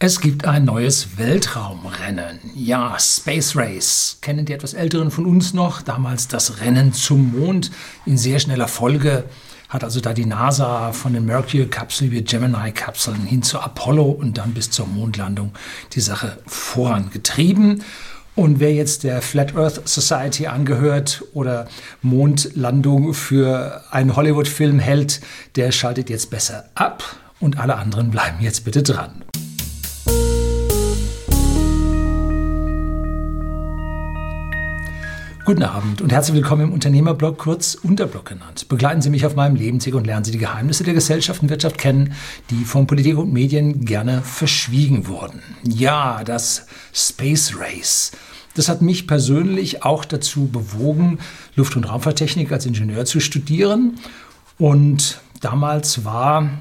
Es gibt ein neues Weltraumrennen. Ja, Space Race. Kennen die etwas Älteren von uns noch? Damals das Rennen zum Mond in sehr schneller Folge. Hat also da die NASA von den Mercury-Kapseln wie Gemini-Kapseln hin zu Apollo und dann bis zur Mondlandung die Sache vorangetrieben. Und wer jetzt der Flat Earth Society angehört oder Mondlandung für einen Hollywood-Film hält, der schaltet jetzt besser ab und alle anderen bleiben jetzt bitte dran. Guten Abend und herzlich willkommen im Unternehmerblog, kurz Unterblog genannt. Begleiten Sie mich auf meinem Lebensweg und lernen Sie die Geheimnisse der Gesellschaft und Wirtschaft kennen, die von Politik und Medien gerne verschwiegen wurden. Ja, das Space Race. Das hat mich persönlich auch dazu bewogen, Luft- und Raumfahrttechnik als Ingenieur zu studieren. Und damals war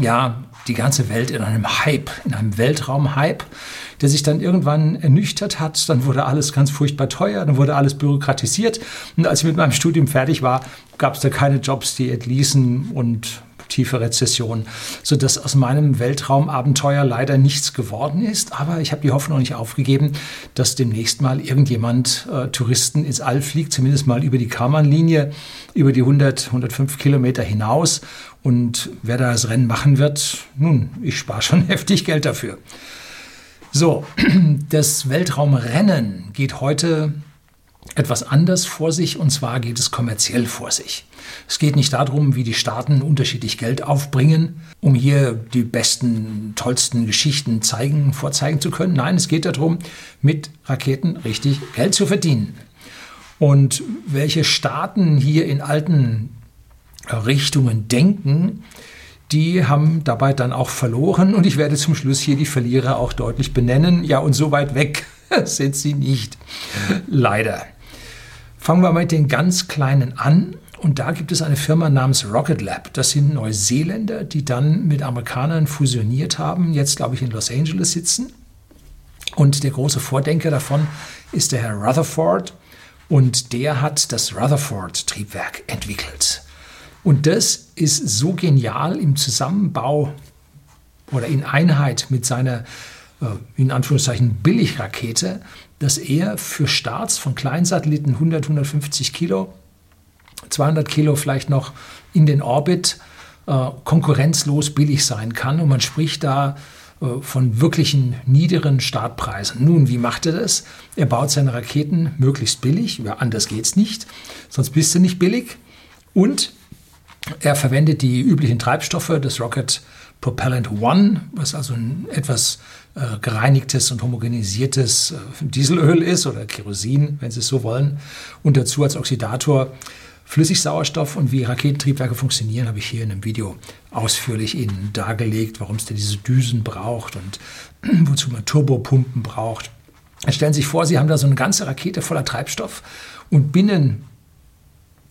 ja die ganze Welt in einem Hype, in einem Weltraumhype der sich dann irgendwann ernüchtert hat. Dann wurde alles ganz furchtbar teuer, dann wurde alles bürokratisiert. Und als ich mit meinem Studium fertig war, gab es da keine Jobs, die entließen und tiefe Rezession, sodass aus meinem Weltraumabenteuer leider nichts geworden ist. Aber ich habe die Hoffnung nicht aufgegeben, dass demnächst mal irgendjemand äh, Touristen ins All fliegt, zumindest mal über die Karman-Linie, über die 100, 105 Kilometer hinaus. Und wer da das Rennen machen wird, nun, ich spare schon heftig Geld dafür. So, das Weltraumrennen geht heute etwas anders vor sich und zwar geht es kommerziell vor sich. Es geht nicht darum, wie die Staaten unterschiedlich Geld aufbringen, um hier die besten, tollsten Geschichten zeigen, vorzeigen zu können. Nein, es geht darum, mit Raketen richtig Geld zu verdienen. Und welche Staaten hier in alten Richtungen denken, die haben dabei dann auch verloren und ich werde zum Schluss hier die Verlierer auch deutlich benennen. Ja, und so weit weg sind sie nicht. Leider. Fangen wir mit den ganz Kleinen an. Und da gibt es eine Firma namens Rocket Lab. Das sind Neuseeländer, die dann mit Amerikanern fusioniert haben, jetzt glaube ich in Los Angeles sitzen. Und der große Vordenker davon ist der Herr Rutherford. Und der hat das Rutherford-Triebwerk entwickelt. Und das ist so genial im Zusammenbau oder in Einheit mit seiner, äh, in Anführungszeichen, Billigrakete, dass er für Starts von Kleinsatelliten 100, 150 Kilo, 200 Kilo vielleicht noch in den Orbit äh, konkurrenzlos billig sein kann. Und man spricht da äh, von wirklichen niederen Startpreisen. Nun, wie macht er das? Er baut seine Raketen möglichst billig, ja, anders geht es nicht, sonst bist du nicht billig. Und er verwendet die üblichen Treibstoffe des Rocket Propellant One, was also ein etwas äh, gereinigtes und homogenisiertes äh, Dieselöl ist oder Kerosin, wenn Sie es so wollen. Und dazu als Oxidator Flüssigsauerstoff und wie Raketentriebwerke funktionieren, habe ich hier in einem Video ausführlich Ihnen dargelegt, warum es denn diese Düsen braucht und wozu man Turbopumpen braucht. Stellen Sie sich vor, Sie haben da so eine ganze Rakete voller Treibstoff und binnen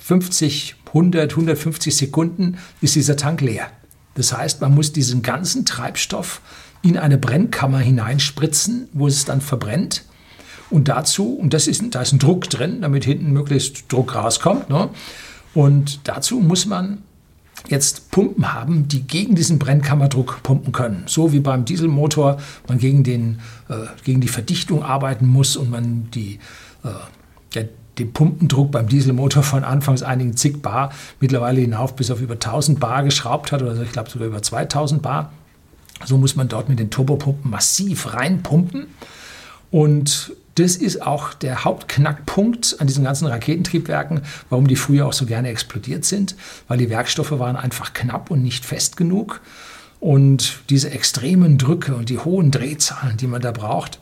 50, 100, 150 Sekunden ist dieser Tank leer. Das heißt, man muss diesen ganzen Treibstoff in eine Brennkammer hineinspritzen, wo es dann verbrennt. Und dazu, und das ist, da ist ein Druck drin, damit hinten möglichst Druck rauskommt. Ne? Und dazu muss man jetzt Pumpen haben, die gegen diesen Brennkammerdruck pumpen können. So wie beim Dieselmotor man gegen, den, äh, gegen die Verdichtung arbeiten muss und man die, äh, der, den Pumpendruck beim Dieselmotor von anfangs einigen zig Bar mittlerweile hinauf bis auf über 1000 Bar geschraubt hat oder ich glaube sogar über 2000 Bar. So muss man dort mit den Turbopumpen massiv reinpumpen. Und das ist auch der Hauptknackpunkt an diesen ganzen Raketentriebwerken, warum die früher auch so gerne explodiert sind, weil die Werkstoffe waren einfach knapp und nicht fest genug. Und diese extremen Drücke und die hohen Drehzahlen, die man da braucht,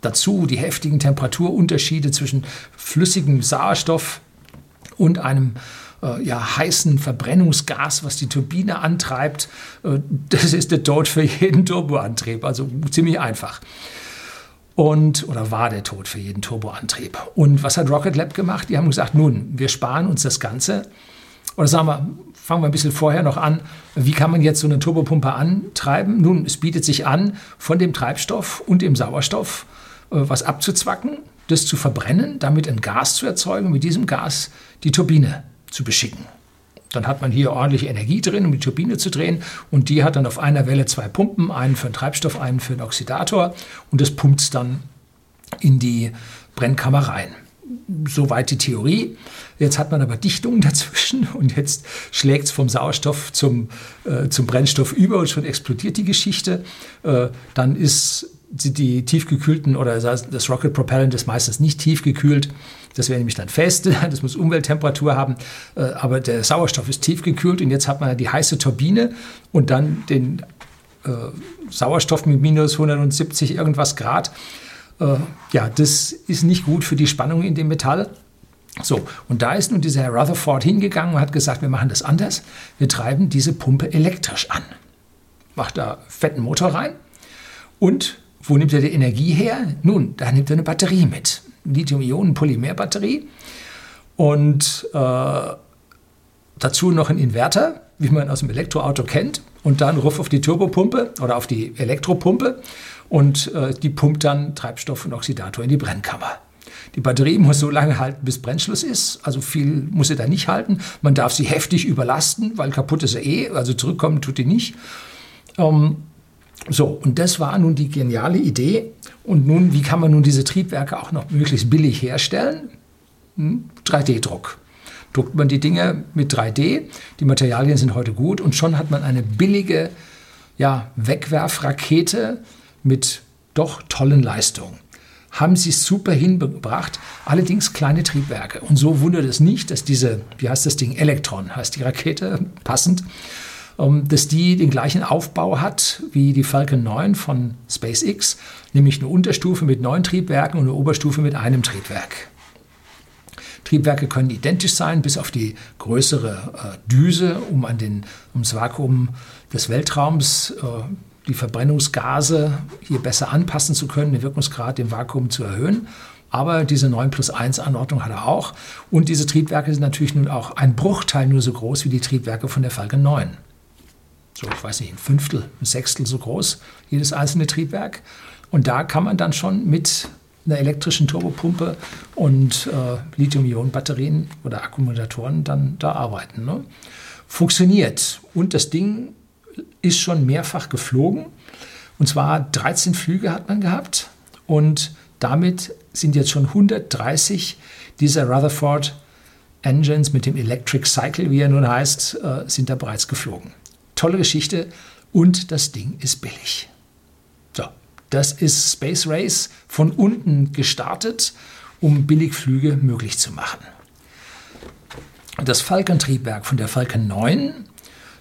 Dazu die heftigen Temperaturunterschiede zwischen flüssigem Sauerstoff und einem äh, ja, heißen Verbrennungsgas, was die Turbine antreibt. Äh, das ist der Tod für jeden Turboantrieb, also ziemlich einfach. Und, oder war der Tod für jeden Turboantrieb. Und was hat Rocket Lab gemacht? Die haben gesagt, nun, wir sparen uns das Ganze. Oder sagen wir, fangen wir ein bisschen vorher noch an. Wie kann man jetzt so eine Turbopumpe antreiben? Nun, es bietet sich an, von dem Treibstoff und dem Sauerstoff was abzuzwacken, das zu verbrennen, damit ein Gas zu erzeugen, mit diesem Gas die Turbine zu beschicken. Dann hat man hier ordentlich Energie drin, um die Turbine zu drehen. Und die hat dann auf einer Welle zwei Pumpen, einen für den Treibstoff, einen für den Oxidator. Und das pumpt es dann in die Brennkammer rein. Soweit die Theorie. Jetzt hat man aber Dichtungen dazwischen und jetzt schlägt es vom Sauerstoff zum, äh, zum Brennstoff über und schon explodiert die Geschichte. Äh, dann ist die tiefgekühlten oder das Rocket Propellant ist meistens nicht tiefgekühlt. Das wäre nämlich dann fest, das muss Umwelttemperatur haben, äh, aber der Sauerstoff ist tiefgekühlt und jetzt hat man die heiße Turbine und dann den äh, Sauerstoff mit minus 170 irgendwas Grad. Äh, ja, das ist nicht gut für die Spannung in dem Metall. So, und da ist nun dieser Herr Rutherford hingegangen und hat gesagt, wir machen das anders. Wir treiben diese Pumpe elektrisch an. Macht da fetten Motor rein. Und wo nimmt er die Energie her? Nun, da nimmt er eine Batterie mit. Lithium-Ionen-Polymerbatterie. Und äh, dazu noch ein Inverter, wie man aus dem Elektroauto kennt. Und dann ruf auf die Turbopumpe oder auf die Elektropumpe. Und äh, die pumpt dann Treibstoff und Oxidator in die Brennkammer. Die Batterie muss so lange halten, bis Brennschluss ist. Also viel muss sie da nicht halten. Man darf sie heftig überlasten, weil kaputt ist sie eh. Also zurückkommen tut die nicht. Ähm, so, und das war nun die geniale Idee. Und nun, wie kann man nun diese Triebwerke auch noch möglichst billig herstellen? Hm? 3D-Druck. Druckt man die Dinge mit 3D, die Materialien sind heute gut und schon hat man eine billige ja, Wegwerfrakete mit doch tollen Leistungen haben sie super hingebracht, allerdings kleine Triebwerke. Und so wundert es nicht, dass diese, wie heißt das Ding, Elektron, heißt die Rakete passend, dass die den gleichen Aufbau hat wie die Falcon 9 von SpaceX, nämlich eine Unterstufe mit neun Triebwerken und eine Oberstufe mit einem Triebwerk. Triebwerke können identisch sein, bis auf die größere äh, Düse, um an den, ums Vakuum des Weltraums äh, die Verbrennungsgase hier besser anpassen zu können, den Wirkungsgrad im Vakuum zu erhöhen. Aber diese 9 plus 1 Anordnung hat er auch. Und diese Triebwerke sind natürlich nun auch ein Bruchteil nur so groß wie die Triebwerke von der Falcon 9. So, ich weiß nicht, ein Fünftel, ein Sechstel so groß, jedes einzelne Triebwerk. Und da kann man dann schon mit einer elektrischen Turbopumpe und äh, Lithium-Ionen-Batterien oder Akkumulatoren dann da arbeiten. Ne? Funktioniert. Und das Ding ist schon mehrfach geflogen. Und zwar 13 Flüge hat man gehabt. Und damit sind jetzt schon 130 dieser Rutherford Engines mit dem Electric Cycle, wie er nun heißt, äh, sind da bereits geflogen. Tolle Geschichte und das Ding ist billig. So, das ist Space Race von unten gestartet, um Billigflüge möglich zu machen. Das Falcon-Triebwerk von der Falcon 9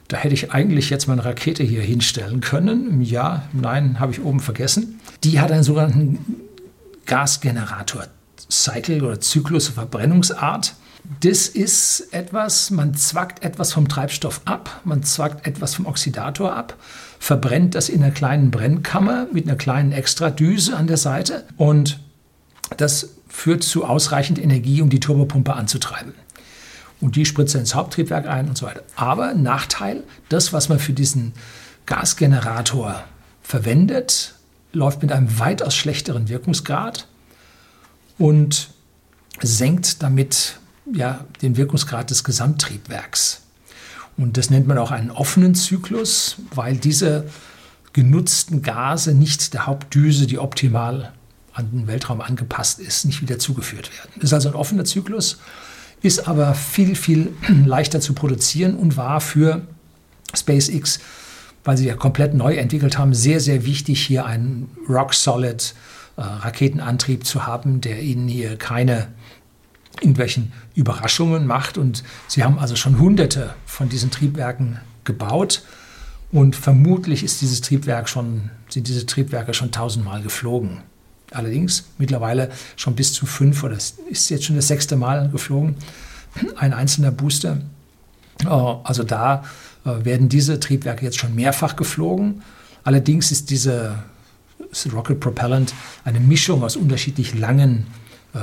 da hätte ich eigentlich jetzt meine Rakete hier hinstellen können. Ja, nein, habe ich oben vergessen. Die hat einen sogenannten Gasgenerator. Cycle oder Zyklus Verbrennungsart. Das ist etwas, man zwackt etwas vom Treibstoff ab, man zwackt etwas vom Oxidator ab, verbrennt das in einer kleinen Brennkammer mit einer kleinen Extradüse an der Seite und das führt zu ausreichend Energie, um die Turbopumpe anzutreiben und die spritzt ins Haupttriebwerk ein und so weiter. Aber Nachteil, das, was man für diesen Gasgenerator verwendet, läuft mit einem weitaus schlechteren Wirkungsgrad und senkt damit ja, den Wirkungsgrad des Gesamttriebwerks. Und das nennt man auch einen offenen Zyklus, weil diese genutzten Gase nicht der Hauptdüse, die optimal an den Weltraum angepasst ist, nicht wieder zugeführt werden. Das ist also ein offener Zyklus ist aber viel, viel leichter zu produzieren und war für SpaceX, weil sie ja komplett neu entwickelt haben, sehr, sehr wichtig, hier einen rock-solid äh, Raketenantrieb zu haben, der ihnen hier keine irgendwelchen Überraschungen macht. Und sie haben also schon hunderte von diesen Triebwerken gebaut. Und vermutlich ist dieses Triebwerk schon, sind diese Triebwerke schon tausendmal geflogen. Allerdings mittlerweile schon bis zu fünf oder ist jetzt schon das sechste Mal geflogen, ein einzelner Booster. Äh, also da äh, werden diese Triebwerke jetzt schon mehrfach geflogen. Allerdings ist diese Rocket Propellant eine Mischung aus unterschiedlich langen äh,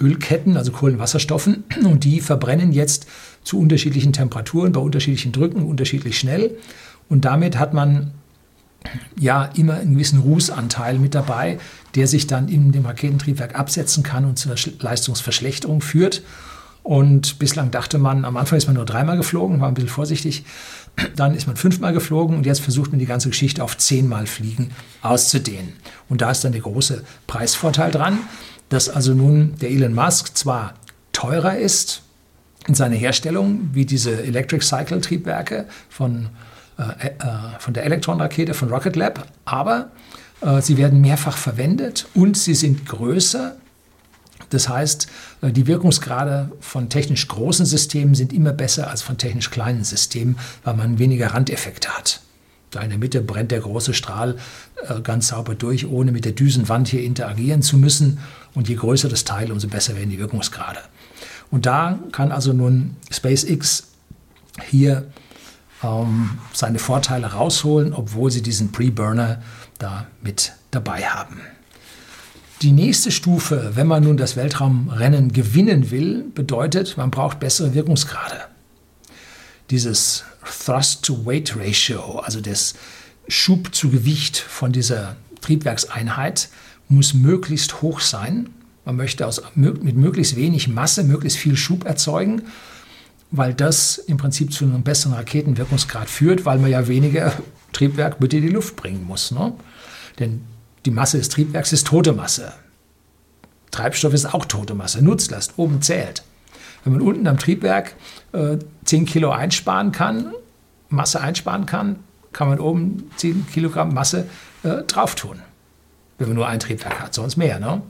Ölketten, also Kohlenwasserstoffen, und die verbrennen jetzt zu unterschiedlichen Temperaturen, bei unterschiedlichen Drücken, unterschiedlich schnell. Und damit hat man ja immer einen gewissen Rußanteil mit dabei, der sich dann in dem Raketentriebwerk absetzen kann und zu einer Leistungsverschlechterung führt. Und bislang dachte man, am Anfang ist man nur dreimal geflogen, war ein bisschen vorsichtig. Dann ist man fünfmal geflogen und jetzt versucht man die ganze Geschichte auf zehnmal Fliegen auszudehnen. Und da ist dann der große Preisvorteil dran, dass also nun der Elon Musk zwar teurer ist in seiner Herstellung wie diese Electric Cycle Triebwerke von, äh, äh, von der Elektron-Rakete von Rocket Lab, aber äh, sie werden mehrfach verwendet und sie sind größer. Das heißt, äh, die Wirkungsgrade von technisch großen Systemen sind immer besser als von technisch kleinen Systemen, weil man weniger Randeffekte hat. Da in der Mitte brennt der große Strahl äh, ganz sauber durch, ohne mit der Düsenwand hier interagieren zu müssen. Und je größer das Teil, umso besser werden die Wirkungsgrade. Und da kann also nun SpaceX hier ähm, seine Vorteile rausholen, obwohl sie diesen Pre-Burner da mit dabei haben. Die nächste Stufe, wenn man nun das Weltraumrennen gewinnen will, bedeutet, man braucht bessere Wirkungsgrade. Dieses Thrust-to-Weight-Ratio, also das Schub zu Gewicht von dieser Triebwerkseinheit, muss möglichst hoch sein. Man möchte aus, mit möglichst wenig Masse möglichst viel Schub erzeugen, weil das im Prinzip zu einem besseren Raketenwirkungsgrad führt, weil man ja weniger Triebwerk mit in die Luft bringen muss. Ne? Denn die Masse des Triebwerks ist tote Masse. Treibstoff ist auch tote Masse, Nutzlast, oben zählt. Wenn man unten am Triebwerk äh, 10 Kilo einsparen kann, Masse einsparen kann, kann man oben 10 Kilogramm Masse äh, drauf tun. Wenn man nur ein Triebwerk hat, sonst mehr. Ne?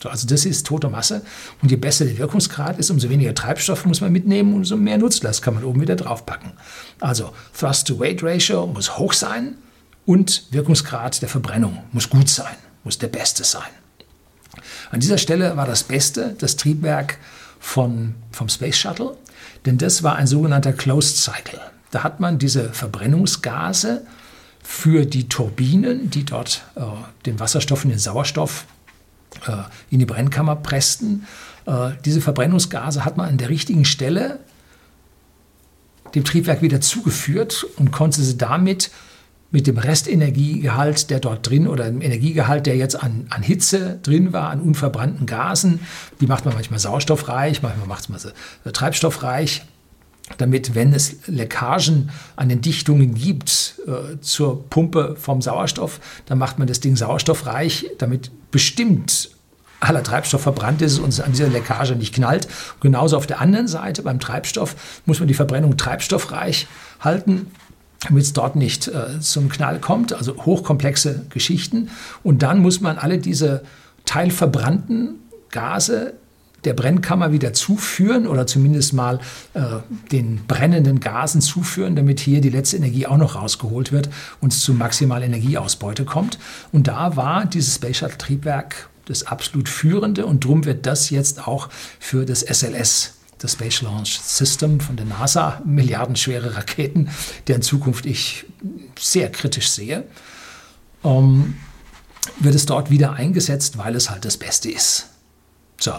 So, also das ist tote Masse. Und je besser der Wirkungsgrad ist, umso weniger Treibstoff muss man mitnehmen umso mehr Nutzlast kann man oben wieder draufpacken. Also Thrust-to-Weight-Ratio muss hoch sein und Wirkungsgrad der Verbrennung muss gut sein, muss der beste sein. An dieser Stelle war das Beste das Triebwerk von, vom Space Shuttle, denn das war ein sogenannter Closed Cycle. Da hat man diese Verbrennungsgase für die Turbinen, die dort äh, den Wasserstoff und den Sauerstoff äh, in die Brennkammer pressten. Äh, diese Verbrennungsgase hat man an der richtigen Stelle dem Triebwerk wieder zugeführt und konnte sie damit mit dem Restenergiegehalt, der dort drin oder dem Energiegehalt, der jetzt an, an Hitze drin war, an unverbrannten Gasen, die macht man manchmal sauerstoffreich, manchmal macht man sie äh, treibstoffreich, damit, wenn es Leckagen an den Dichtungen gibt äh, zur Pumpe vom Sauerstoff, dann macht man das Ding sauerstoffreich, damit bestimmt aller Treibstoff verbrannt ist und es an dieser Leckage nicht knallt. genauso auf der anderen Seite beim Treibstoff muss man die Verbrennung treibstoffreich halten damit es dort nicht äh, zum Knall kommt, also hochkomplexe Geschichten. Und dann muss man alle diese teilverbrannten Gase der Brennkammer wieder zuführen oder zumindest mal äh, den brennenden Gasen zuführen, damit hier die letzte Energie auch noch rausgeholt wird und es zu maximaler Energieausbeute kommt. Und da war dieses Space Shuttle Triebwerk das absolut führende und darum wird das jetzt auch für das SLS das Space Launch System von der NASA, milliardenschwere Raketen, deren Zukunft ich sehr kritisch sehe, ähm, wird es dort wieder eingesetzt, weil es halt das Beste ist. So.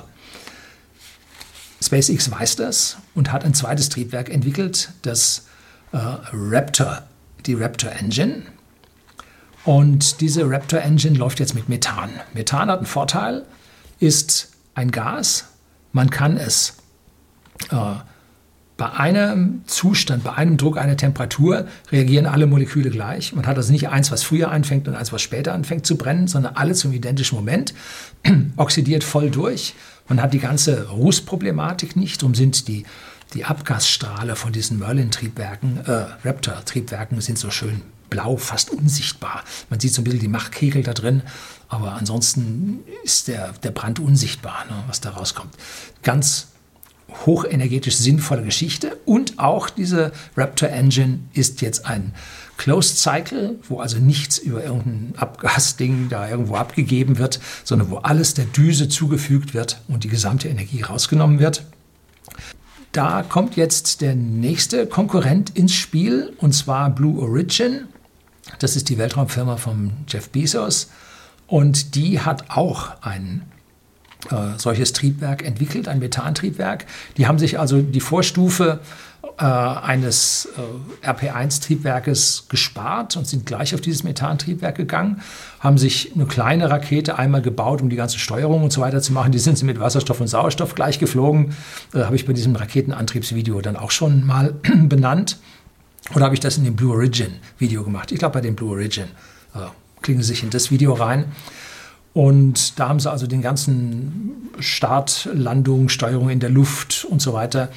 SpaceX weiß das und hat ein zweites Triebwerk entwickelt, das äh, Raptor, die Raptor Engine. Und diese Raptor Engine läuft jetzt mit Methan. Methan hat einen Vorteil, ist ein Gas. Man kann es äh, bei einem Zustand, bei einem Druck, einer Temperatur reagieren alle Moleküle gleich. Man hat also nicht eins, was früher anfängt und eins, was später anfängt zu brennen, sondern alle zum identischen Moment, oxidiert voll durch. Man hat die ganze Rußproblematik nicht. Darum sind die, die Abgasstrahle von diesen Merlin-Triebwerken, äh, Raptor-Triebwerken sind so schön blau, fast unsichtbar. Man sieht so ein bisschen die Machkegel da drin, aber ansonsten ist der, der Brand unsichtbar, ne, was da rauskommt. Ganz hochenergetisch sinnvolle Geschichte. Und auch diese Raptor Engine ist jetzt ein Closed Cycle, wo also nichts über irgendein Abgasding da irgendwo abgegeben wird, sondern wo alles der Düse zugefügt wird und die gesamte Energie rausgenommen wird. Da kommt jetzt der nächste Konkurrent ins Spiel, und zwar Blue Origin. Das ist die Weltraumfirma von Jeff Bezos. Und die hat auch einen äh, solches Triebwerk entwickelt, ein Methantriebwerk. Die haben sich also die Vorstufe äh, eines äh, RP1-Triebwerkes gespart und sind gleich auf dieses Methantriebwerk gegangen, haben sich eine kleine Rakete einmal gebaut, um die ganze Steuerung und so weiter zu machen. Die sind sie mit Wasserstoff und Sauerstoff gleich geflogen. Äh, habe ich bei diesem Raketenantriebsvideo dann auch schon mal benannt. Oder habe ich das in dem Blue Origin Video gemacht? Ich glaube, bei dem Blue Origin. Äh, klicken Sie sich in das Video rein. Und da haben sie also den ganzen Start, Landung, Steuerung in der Luft und so weiter,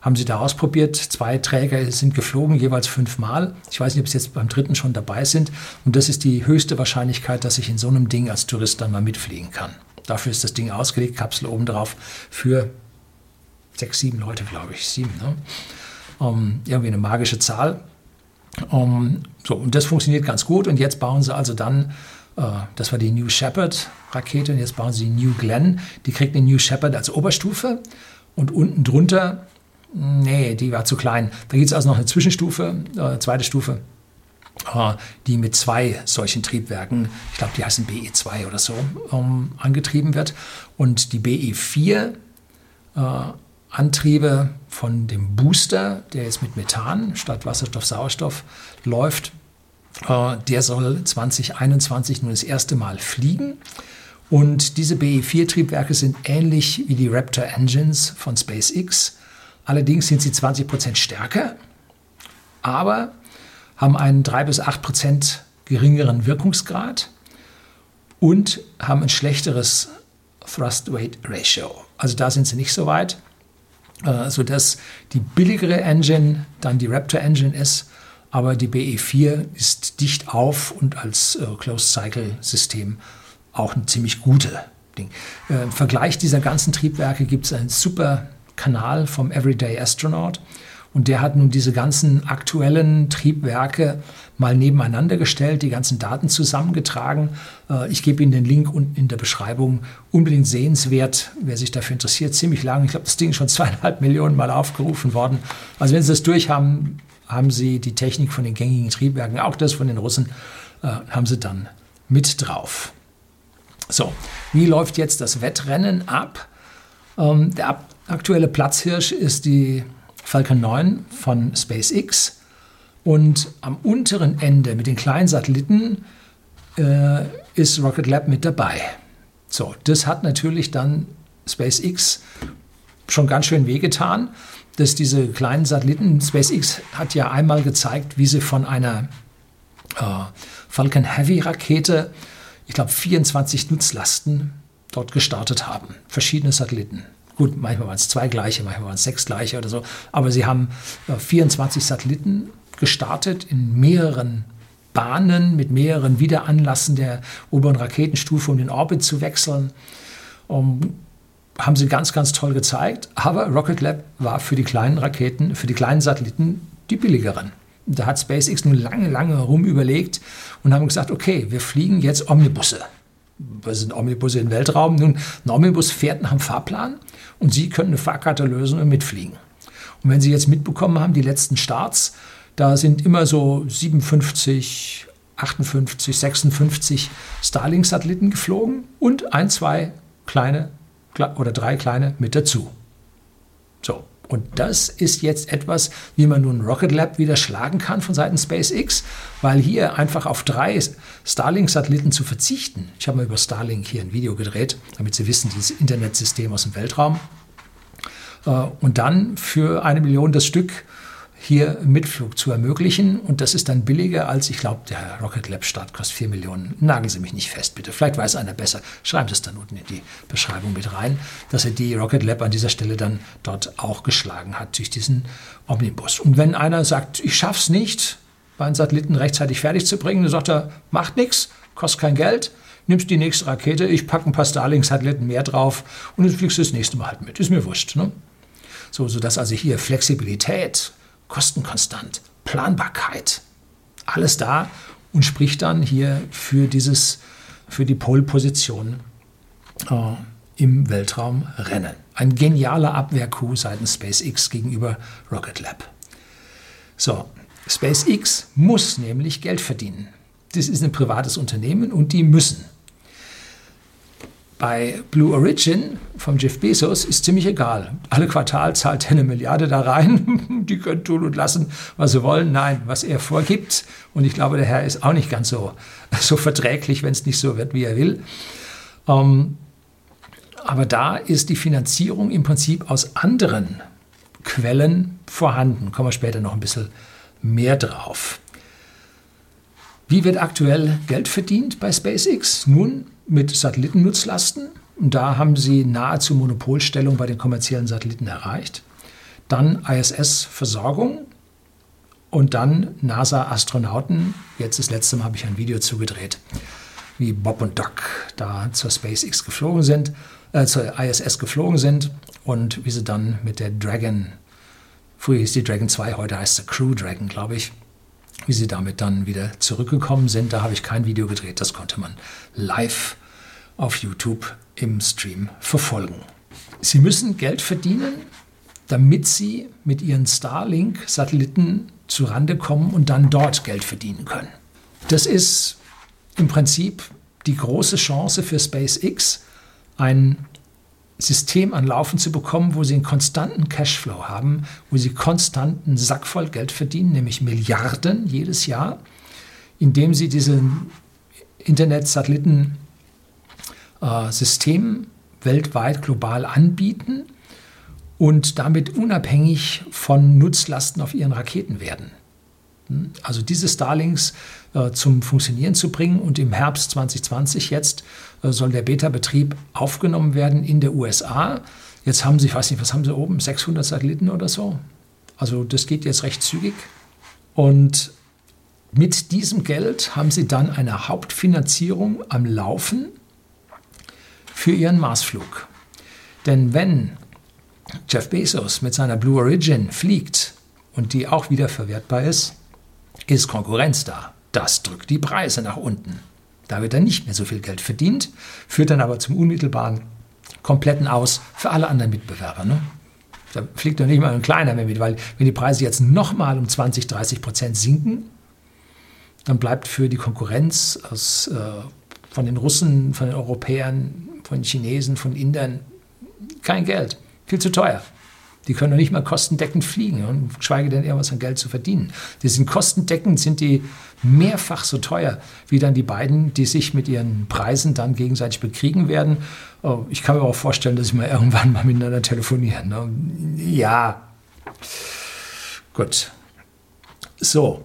haben sie da ausprobiert. Zwei Träger sind geflogen, jeweils fünfmal. Ich weiß nicht, ob sie jetzt beim dritten schon dabei sind. Und das ist die höchste Wahrscheinlichkeit, dass ich in so einem Ding als Tourist dann mal mitfliegen kann. Dafür ist das Ding ausgelegt, Kapsel oben drauf für sechs, sieben Leute, glaube ich. Sieben, ne? Um, irgendwie eine magische Zahl. Um, so, und das funktioniert ganz gut. Und jetzt bauen sie also dann das war die New Shepard Rakete und jetzt bauen sie die New Glenn. Die kriegt eine New Shepard als Oberstufe und unten drunter, nee, die war zu klein. Da gibt es also noch eine Zwischenstufe, äh, zweite Stufe, äh, die mit zwei solchen Triebwerken, ich glaube, die heißen BE2 oder so, ähm, angetrieben wird. Und die BE4 äh, Antriebe von dem Booster, der jetzt mit Methan statt Wasserstoff, Sauerstoff läuft, äh, der soll 2021 nun das erste Mal fliegen. Und diese BE4-Triebwerke sind ähnlich wie die Raptor Engines von SpaceX. Allerdings sind sie 20% stärker, aber haben einen 3 bis 8% geringeren Wirkungsgrad und haben ein schlechteres Thrust-Weight-Ratio. Also da sind sie nicht so weit, äh, sodass die billigere Engine dann die Raptor Engine ist aber die BE4 ist dicht auf und als äh, Closed-Cycle-System auch ein ziemlich gute Ding. Äh, Im Vergleich dieser ganzen Triebwerke gibt es einen super Kanal vom Everyday Astronaut. Und der hat nun diese ganzen aktuellen Triebwerke mal nebeneinander gestellt, die ganzen Daten zusammengetragen. Äh, ich gebe Ihnen den Link unten in der Beschreibung. Unbedingt sehenswert, wer sich dafür interessiert. Ziemlich lang. Ich glaube, das Ding ist schon zweieinhalb Millionen Mal aufgerufen worden. Also wenn Sie das durch haben, sie die Technik von den gängigen Triebwerken, auch das von den Russen, äh, haben sie dann mit drauf. So, wie läuft jetzt das Wettrennen ab? Ähm, der ab aktuelle Platzhirsch ist die Falcon 9 von SpaceX und am unteren Ende mit den kleinen Satelliten äh, ist Rocket Lab mit dabei. So, das hat natürlich dann SpaceX schon ganz schön wehgetan, dass diese kleinen Satelliten, SpaceX hat ja einmal gezeigt, wie sie von einer äh, Falcon Heavy Rakete, ich glaube 24 Nutzlasten dort gestartet haben. Verschiedene Satelliten. Gut, manchmal waren es zwei gleiche, manchmal waren es sechs gleiche oder so. Aber sie haben äh, 24 Satelliten gestartet in mehreren Bahnen mit mehreren Wiederanlassen der oberen Raketenstufe, um den Orbit zu wechseln. Um, haben sie ganz, ganz toll gezeigt. Aber Rocket Lab war für die kleinen Raketen, für die kleinen Satelliten die billigeren. Da hat SpaceX nun lange, lange herum überlegt und haben gesagt, okay, wir fliegen jetzt Omnibusse. Was sind Omnibusse im Weltraum? Nun, ein Omnibus fährt nach einem Fahrplan und Sie können eine Fahrkarte lösen und mitfliegen. Und wenn Sie jetzt mitbekommen haben, die letzten Starts, da sind immer so 57, 58, 56 Starlink-Satelliten geflogen und ein, zwei kleine oder drei kleine mit dazu. So, und das ist jetzt etwas, wie man nun Rocket Lab wieder schlagen kann von Seiten SpaceX, weil hier einfach auf drei Starlink-Satelliten zu verzichten. Ich habe mal über Starlink hier ein Video gedreht, damit Sie wissen, dieses Internetsystem aus dem Weltraum. Äh, und dann für eine Million das Stück hier Mitflug zu ermöglichen. Und das ist dann billiger als, ich glaube, der Rocket Lab Start kostet 4 Millionen. Nageln Sie mich nicht fest, bitte. Vielleicht weiß einer besser. Schreiben Sie es dann unten in die Beschreibung mit rein, dass er die Rocket Lab an dieser Stelle dann dort auch geschlagen hat durch diesen Omnibus. Und wenn einer sagt, ich schaff's nicht, meinen Satelliten rechtzeitig fertig zu bringen, dann sagt er, macht nichts, kostet kein Geld, nimmst die nächste Rakete, ich packe ein paar Starlink-Satelliten mehr drauf und dann fliegst du das nächste Mal halt mit. Ist mir wurscht. Ne? So, sodass also hier Flexibilität, kostenkonstant, Planbarkeit, alles da und spricht dann hier für dieses, für die Pole-Position äh, im Weltraumrennen. Ein genialer Abwehrcoup seitens SpaceX gegenüber Rocket Lab. So, SpaceX muss nämlich Geld verdienen. Das ist ein privates Unternehmen und die müssen. Bei Blue Origin vom Jeff Bezos ist ziemlich egal. Alle Quartal zahlt er eine Milliarde da rein. Die können tun und lassen, was sie wollen. Nein, was er vorgibt. Und ich glaube, der Herr ist auch nicht ganz so, so verträglich, wenn es nicht so wird, wie er will. Ähm, aber da ist die Finanzierung im Prinzip aus anderen Quellen vorhanden. Kommen wir später noch ein bisschen mehr drauf. Wie wird aktuell Geld verdient bei SpaceX? Nun mit Satellitennutzlasten. Und da haben sie nahezu Monopolstellung bei den kommerziellen Satelliten erreicht. Dann ISS-Versorgung und dann NASA-Astronauten. Jetzt das letzte Mal habe ich ein Video zugedreht, wie Bob und Doc da zur SpaceX geflogen sind, äh, zur ISS geflogen sind und wie sie dann mit der Dragon, früher hieß die Dragon 2, heute heißt sie Crew Dragon, glaube ich, wie sie damit dann wieder zurückgekommen sind. Da habe ich kein Video gedreht, das konnte man live auf YouTube im Stream verfolgen. Sie müssen Geld verdienen, damit sie mit ihren Starlink-Satelliten zurande kommen und dann dort Geld verdienen können. Das ist im Prinzip die große Chance für SpaceX, ein System an Laufen zu bekommen, wo sie einen konstanten Cashflow haben, wo sie konstanten Sack voll Geld verdienen, nämlich Milliarden jedes Jahr, indem sie diese Internet-Satelliten-System weltweit global anbieten und damit unabhängig von Nutzlasten auf ihren Raketen werden. Also diese Starlinks äh, zum Funktionieren zu bringen und im Herbst 2020 jetzt äh, soll der Beta-Betrieb aufgenommen werden in der USA. Jetzt haben sie, ich weiß nicht, was haben sie oben, 600 Satelliten oder so. Also das geht jetzt recht zügig. Und mit diesem Geld haben sie dann eine Hauptfinanzierung am Laufen für ihren Marsflug. Denn wenn Jeff Bezos mit seiner Blue Origin fliegt und die auch wiederverwertbar ist, ist Konkurrenz da. Das drückt die Preise nach unten. Da wird dann nicht mehr so viel Geld verdient, führt dann aber zum unmittelbaren, kompletten Aus für alle anderen Mitbewerber. Ne? Da fliegt doch nicht mal ein kleiner mehr mit, weil wenn die Preise jetzt nochmal um 20, 30 Prozent sinken, dann bleibt für die Konkurrenz aus, äh, von den Russen, von den Europäern, von den Chinesen, von Indern kein Geld. Viel zu teuer. Die können noch nicht mal kostendeckend fliegen und schweige denn irgendwas an Geld zu verdienen. Die sind kostendeckend, sind die mehrfach so teuer wie dann die beiden, die sich mit ihren Preisen dann gegenseitig bekriegen werden. Oh, ich kann mir auch vorstellen, dass sie mal irgendwann mal miteinander telefonieren. Ne? Ja, gut. So,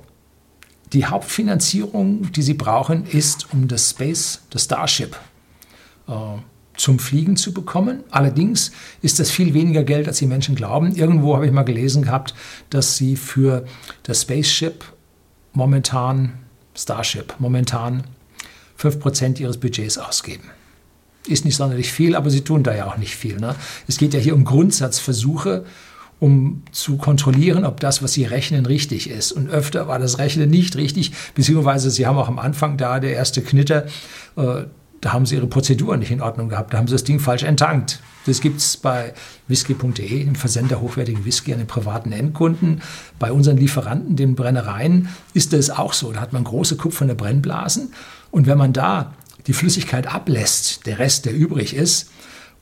die Hauptfinanzierung, die sie brauchen, ist um das Space, das Starship äh, zum Fliegen zu bekommen. Allerdings ist das viel weniger Geld, als die Menschen glauben. Irgendwo habe ich mal gelesen gehabt, dass sie für das Spaceship momentan, Starship, momentan 5% ihres Budgets ausgeben. Ist nicht sonderlich viel, aber sie tun da ja auch nicht viel. Ne? Es geht ja hier um Grundsatzversuche, um zu kontrollieren, ob das, was sie rechnen, richtig ist. Und öfter war das Rechnen nicht richtig, beziehungsweise sie haben auch am Anfang da der erste Knitter, äh, da haben sie ihre Prozedur nicht in Ordnung gehabt, da haben sie das Ding falsch enttankt. Das gibt es bei whisky.de, dem Versender hochwertigen Whisky an den privaten Endkunden. Bei unseren Lieferanten, den Brennereien, ist das auch so. Da hat man große kupferne Brennblasen. Und wenn man da die Flüssigkeit ablässt, der Rest, der übrig ist,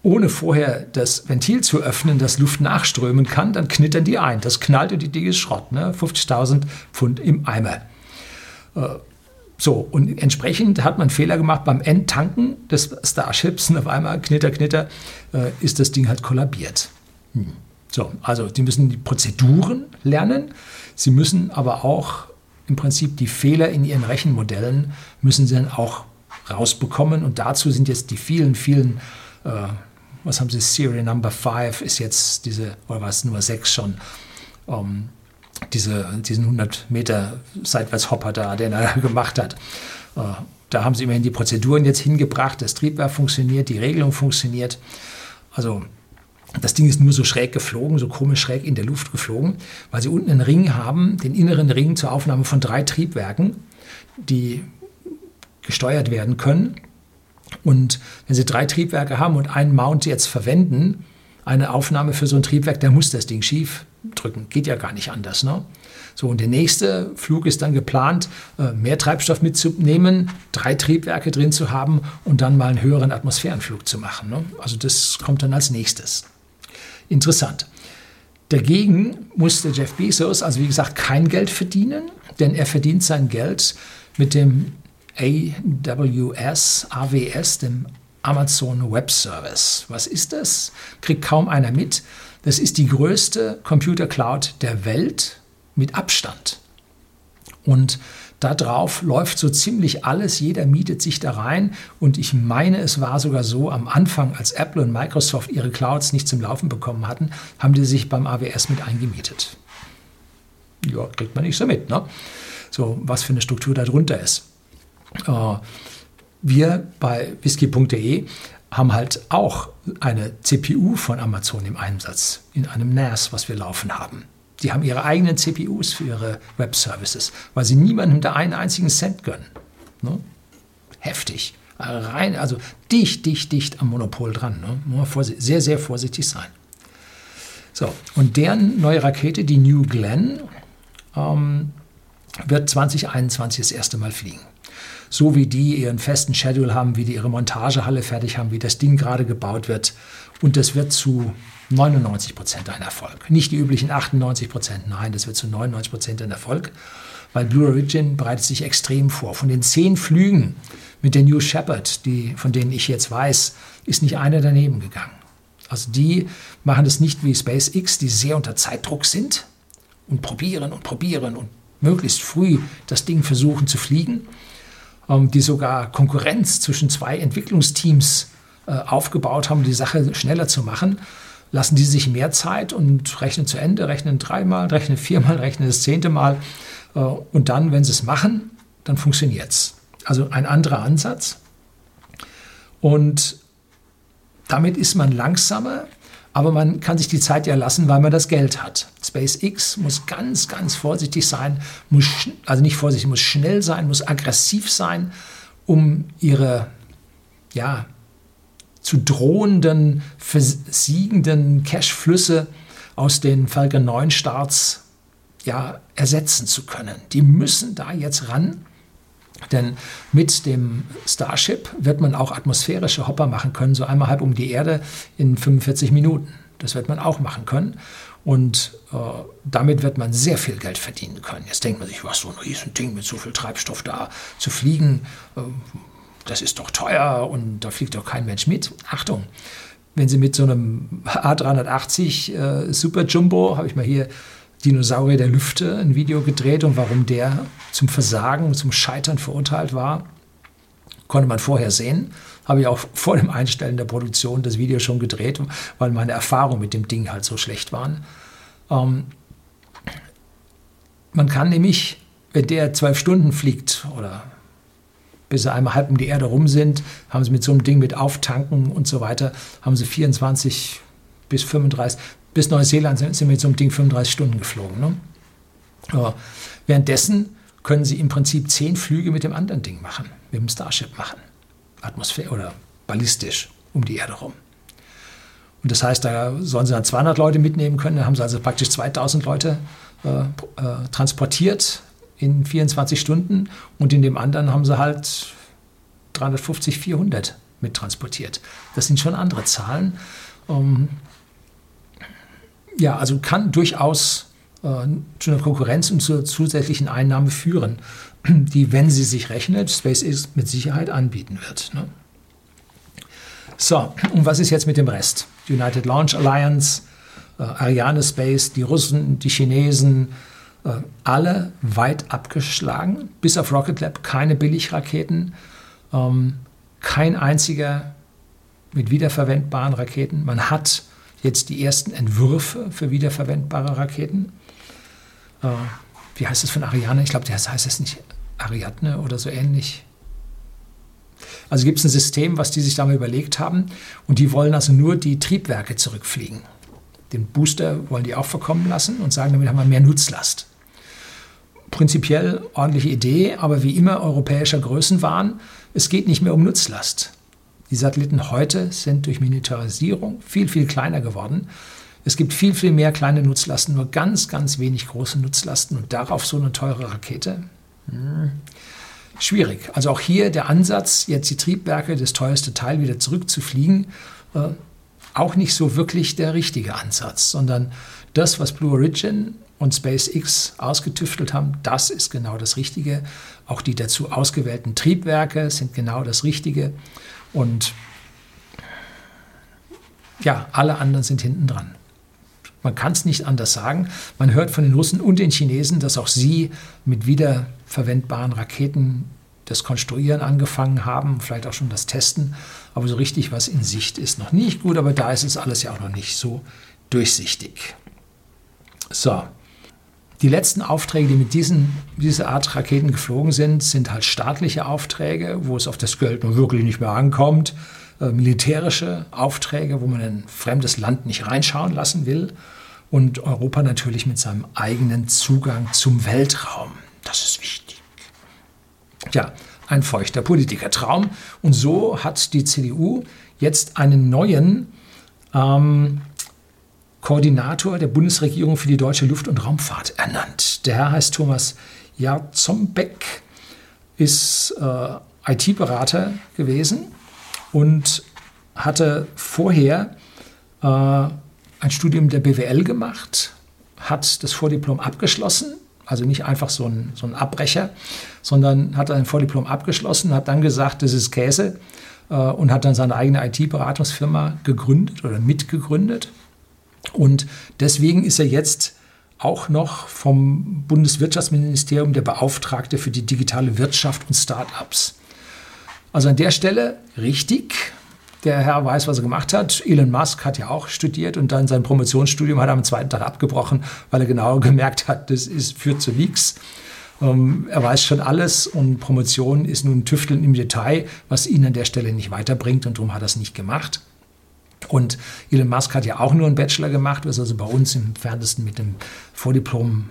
ohne vorher das Ventil zu öffnen, dass Luft nachströmen kann, dann knittern die ein. Das knallt und die Dinge ist Schrott. Ne? 50.000 Pfund im Eimer. So, und entsprechend hat man Fehler gemacht beim Endtanken des Starships und auf einmal, knitter, knitter, äh, ist das Ding halt kollabiert. Hm. So, also die müssen die Prozeduren lernen, sie müssen aber auch im Prinzip die Fehler in ihren Rechenmodellen müssen sie dann auch rausbekommen und dazu sind jetzt die vielen, vielen, äh, was haben sie, Serial Number 5 ist jetzt diese, oder was, Nummer 6 schon, ähm, diese, diesen 100 Meter Seitwärtshopper da, den er gemacht hat. Äh, da haben sie immerhin die Prozeduren jetzt hingebracht, das Triebwerk funktioniert, die Regelung funktioniert. Also das Ding ist nur so schräg geflogen, so komisch schräg in der Luft geflogen, weil sie unten einen Ring haben, den inneren Ring zur Aufnahme von drei Triebwerken, die gesteuert werden können. Und wenn Sie drei Triebwerke haben und einen Mount jetzt verwenden, eine Aufnahme für so ein Triebwerk, dann muss das Ding schief drücken. Geht ja gar nicht anders. Ne? So, und der nächste Flug ist dann geplant, äh, mehr Treibstoff mitzunehmen, drei Triebwerke drin zu haben und dann mal einen höheren Atmosphärenflug zu machen. Ne? Also das kommt dann als nächstes. Interessant. Dagegen musste Jeff Bezos, also wie gesagt, kein Geld verdienen, denn er verdient sein Geld mit dem AWS, AWS, dem Amazon Web Service. Was ist das? Kriegt kaum einer mit. Das ist die größte Computer Cloud der Welt mit Abstand. Und darauf läuft so ziemlich alles, jeder mietet sich da rein. Und ich meine, es war sogar so, am Anfang, als Apple und Microsoft ihre Clouds nicht zum Laufen bekommen hatten, haben die sich beim AWS mit eingemietet. Ja, kriegt man nicht so mit, ne? So, was für eine Struktur da drunter ist. Äh, wir bei whisky.de haben halt auch eine CPU von Amazon im Einsatz, in einem NAS, was wir laufen haben. Die haben ihre eigenen CPUs für ihre Web-Services, weil sie niemandem da einen einzigen Cent gönnen. Ne? Heftig. Rein, also dicht, dicht, dicht am Monopol dran. Ne? sehr, sehr vorsichtig sein. So, und deren neue Rakete, die New Glenn, ähm, wird 2021 das erste Mal fliegen so wie die ihren festen Schedule haben, wie die ihre Montagehalle fertig haben, wie das Ding gerade gebaut wird. Und das wird zu 99 Prozent ein Erfolg. Nicht die üblichen 98 Prozent, nein, das wird zu 99 Prozent ein Erfolg, weil Blue Origin bereitet sich extrem vor. Von den zehn Flügen mit der New Shepard, die, von denen ich jetzt weiß, ist nicht einer daneben gegangen. Also die machen das nicht wie SpaceX, die sehr unter Zeitdruck sind und probieren und probieren und möglichst früh das Ding versuchen zu fliegen, die sogar Konkurrenz zwischen zwei Entwicklungsteams äh, aufgebaut haben, die Sache schneller zu machen, lassen die sich mehr Zeit und rechnen zu Ende, rechnen dreimal, rechnen viermal, rechnen das zehnte Mal. Äh, und dann, wenn sie es machen, dann funktioniert es. Also ein anderer Ansatz. Und damit ist man langsamer, aber man kann sich die Zeit ja lassen, weil man das Geld hat. SpaceX muss ganz, ganz vorsichtig sein, muss, also nicht vorsichtig, muss schnell sein, muss aggressiv sein, um ihre, ja, zu drohenden, versiegenden Cashflüsse aus den Falcon 9 Starts ja, ersetzen zu können. Die müssen da jetzt ran. Denn mit dem Starship wird man auch atmosphärische Hopper machen können, so einmal halb um die Erde in 45 Minuten. Das wird man auch machen können. Und äh, damit wird man sehr viel Geld verdienen können. Jetzt denkt man sich, was so ein Riesending mit so viel Treibstoff da zu fliegen, äh, das ist doch teuer und da fliegt doch kein Mensch mit. Achtung, wenn Sie mit so einem A380 äh, Super Jumbo, habe ich mal hier Dinosaurier der Lüfte ein Video gedreht und warum der zum Versagen, zum Scheitern verurteilt war, konnte man vorher sehen. Habe ich auch vor dem Einstellen der Produktion das Video schon gedreht, weil meine Erfahrungen mit dem Ding halt so schlecht waren. Ähm, man kann nämlich, wenn der zwölf Stunden fliegt oder bis sie einmal halb um die Erde rum sind, haben sie mit so einem Ding mit Auftanken und so weiter, haben sie 24 bis 35, bis Neuseeland sind, sind wir mit so einem Ding 35 Stunden geflogen. Ne? Aber währenddessen können sie im Prinzip zehn Flüge mit dem anderen Ding machen, mit dem Starship machen. Atmosphäre oder ballistisch um die Erde rum. Und das heißt, da sollen sie dann 200 Leute mitnehmen können. Dann haben sie also praktisch 2000 Leute äh, äh, transportiert in 24 Stunden. Und in dem anderen haben sie halt 350, 400 mittransportiert. Das sind schon andere Zahlen. Ähm, ja, also kann durchaus äh, zu einer Konkurrenz und zur zusätzlichen Einnahme führen, die, wenn sie sich rechnet, SpaceX mit Sicherheit anbieten wird. Ne? So, und was ist jetzt mit dem Rest? United Launch Alliance, äh, Ariane Space, die Russen, die Chinesen, äh, alle weit abgeschlagen, bis auf Rocket Lab keine Billigraketen, ähm, kein einziger mit wiederverwendbaren Raketen. Man hat jetzt die ersten Entwürfe für wiederverwendbare Raketen. Äh, wie heißt es von Ariane? Ich glaube, das heißt es nicht Ariadne oder so ähnlich. Also gibt es ein System, was die sich da mal überlegt haben und die wollen also nur die Triebwerke zurückfliegen. Den Booster wollen die auch verkommen lassen und sagen, damit haben wir mehr Nutzlast. Prinzipiell ordentliche Idee, aber wie immer europäischer Größenwahn, es geht nicht mehr um Nutzlast. Die Satelliten heute sind durch Miniaturisierung viel, viel kleiner geworden. Es gibt viel, viel mehr kleine Nutzlasten, nur ganz, ganz wenig große Nutzlasten und darauf so eine teure Rakete. Hm. Schwierig. Also auch hier der Ansatz, jetzt die Triebwerke, das teuerste Teil wieder zurückzufliegen, äh, auch nicht so wirklich der richtige Ansatz, sondern das, was Blue Origin und SpaceX ausgetüftelt haben, das ist genau das Richtige. Auch die dazu ausgewählten Triebwerke sind genau das Richtige. Und ja, alle anderen sind hinten dran. Man kann es nicht anders sagen. Man hört von den Russen und den Chinesen, dass auch sie mit wiederverwendbaren Raketen das Konstruieren angefangen haben, vielleicht auch schon das Testen. Aber so richtig was in Sicht ist noch nicht gut, aber da ist es alles ja auch noch nicht so durchsichtig. So, die letzten Aufträge, die mit diesen, dieser Art Raketen geflogen sind, sind halt staatliche Aufträge, wo es auf das Geld nur wirklich nicht mehr ankommt. Äh, militärische Aufträge, wo man ein fremdes Land nicht reinschauen lassen will. Und Europa natürlich mit seinem eigenen Zugang zum Weltraum. Das ist wichtig. Ja, ein feuchter Politikertraum. Und so hat die CDU jetzt einen neuen ähm, Koordinator der Bundesregierung für die deutsche Luft- und Raumfahrt ernannt. Der Herr heißt Thomas Jarzombeck, ist äh, IT-Berater gewesen und hatte vorher äh, ein Studium der BWL gemacht, hat das Vordiplom abgeschlossen, also nicht einfach so ein, so ein Abbrecher, sondern hat ein Vordiplom abgeschlossen, hat dann gesagt, das ist Käse äh, und hat dann seine eigene IT-Beratungsfirma gegründet oder mitgegründet und deswegen ist er jetzt auch noch vom Bundeswirtschaftsministerium der Beauftragte für die digitale Wirtschaft und Start-ups. Also an der Stelle richtig. Der Herr weiß, was er gemacht hat. Elon Musk hat ja auch studiert und dann sein Promotionsstudium hat er am zweiten Tag abgebrochen, weil er genau gemerkt hat, das ist, führt zu nichts. Ähm, er weiß schon alles und Promotion ist nun Tüfteln im Detail, was ihn an der Stelle nicht weiterbringt und darum hat er es nicht gemacht. Und Elon Musk hat ja auch nur einen Bachelor gemacht, was also bei uns im Fernsten mit dem Vordiplom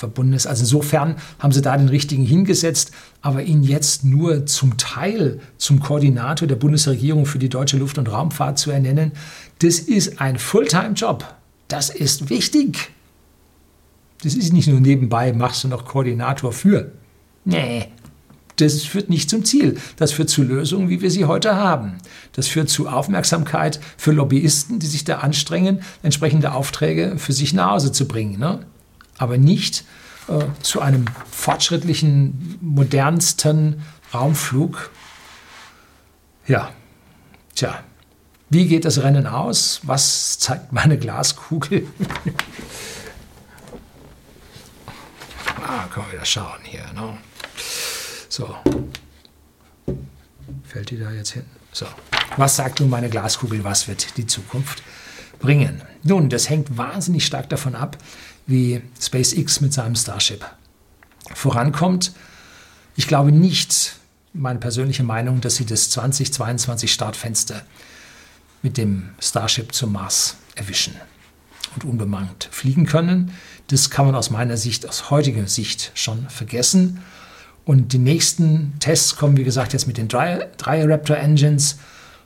verbunden ist. Also insofern haben sie da den richtigen hingesetzt, aber ihn jetzt nur zum Teil zum Koordinator der Bundesregierung für die deutsche Luft- und Raumfahrt zu ernennen, das ist ein Fulltime-Job. Das ist wichtig. Das ist nicht nur nebenbei, machst du noch Koordinator für. Nee, das führt nicht zum Ziel. Das führt zu Lösungen, wie wir sie heute haben. Das führt zu Aufmerksamkeit für Lobbyisten, die sich da anstrengen, entsprechende Aufträge für sich nach Hause zu bringen. Ne? Aber nicht äh, zu einem fortschrittlichen, modernsten Raumflug. Ja, tja, wie geht das Rennen aus? Was zeigt meine Glaskugel? ah, können wir wieder schauen hier. Ne? So. Fällt die da jetzt hin? So. Was sagt nun meine Glaskugel? Was wird die Zukunft bringen? Nun, das hängt wahnsinnig stark davon ab, wie SpaceX mit seinem Starship vorankommt. Ich glaube nicht, meine persönliche Meinung, dass sie das 2022 Startfenster mit dem Starship zum Mars erwischen und unbemannt fliegen können. Das kann man aus meiner Sicht, aus heutiger Sicht schon vergessen. Und die nächsten Tests kommen, wie gesagt, jetzt mit den drei, drei Raptor Engines.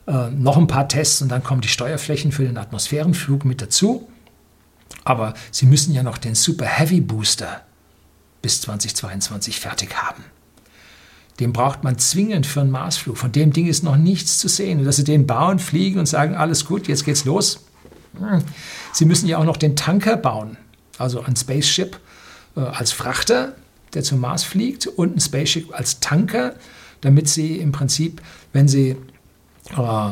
Äh, noch ein paar Tests und dann kommen die Steuerflächen für den Atmosphärenflug mit dazu. Aber sie müssen ja noch den Super Heavy Booster bis 2022 fertig haben. Den braucht man zwingend für einen Marsflug. Von dem Ding ist noch nichts zu sehen. Und dass sie den bauen, fliegen und sagen, alles gut, jetzt geht's los. Hm. Sie müssen ja auch noch den Tanker bauen, also ein Spaceship äh, als Frachter der zum Mars fliegt, und ein Spaceship als Tanker, damit sie im Prinzip, wenn sie äh,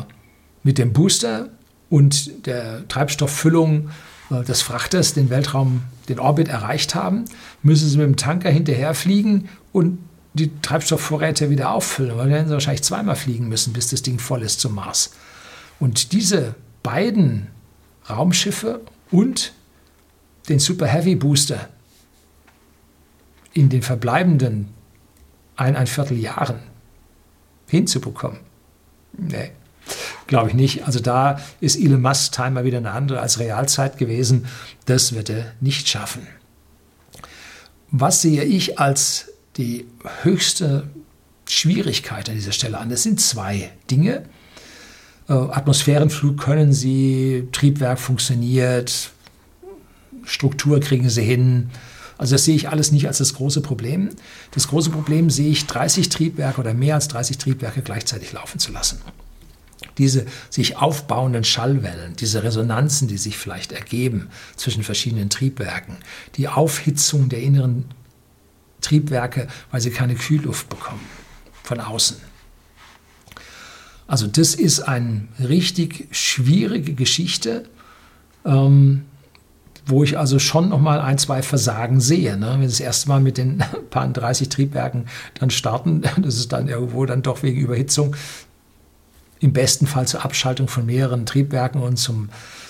mit dem Booster und der Treibstofffüllung äh, des Frachters den Weltraum, den Orbit erreicht haben, müssen sie mit dem Tanker hinterherfliegen und die Treibstoffvorräte wieder auffüllen. Weil dann werden sie wahrscheinlich zweimal fliegen müssen, bis das Ding voll ist zum Mars. Und diese beiden Raumschiffe und den Super Heavy Booster in den verbleibenden eineinviertel Jahren hinzubekommen? Nee, glaube ich nicht. Also da ist Elon Musk Time mal wieder eine andere als Realzeit gewesen. Das wird er nicht schaffen. Was sehe ich als die höchste Schwierigkeit an dieser Stelle an? Das sind zwei Dinge. Äh, Atmosphärenflug können Sie, Triebwerk funktioniert, Struktur kriegen sie hin. Also das sehe ich alles nicht als das große Problem. Das große Problem sehe ich, 30 Triebwerke oder mehr als 30 Triebwerke gleichzeitig laufen zu lassen. Diese sich aufbauenden Schallwellen, diese Resonanzen, die sich vielleicht ergeben zwischen verschiedenen Triebwerken, die Aufhitzung der inneren Triebwerke, weil sie keine Kühlluft bekommen von außen. Also das ist eine richtig schwierige Geschichte, ähm, wo ich also schon noch mal ein, zwei Versagen sehe. Ne? Wenn wir das erste Mal mit den paar 30 Triebwerken dann starten, das ist dann irgendwo dann doch wegen Überhitzung im besten Fall zur Abschaltung von mehreren Triebwerken und zum,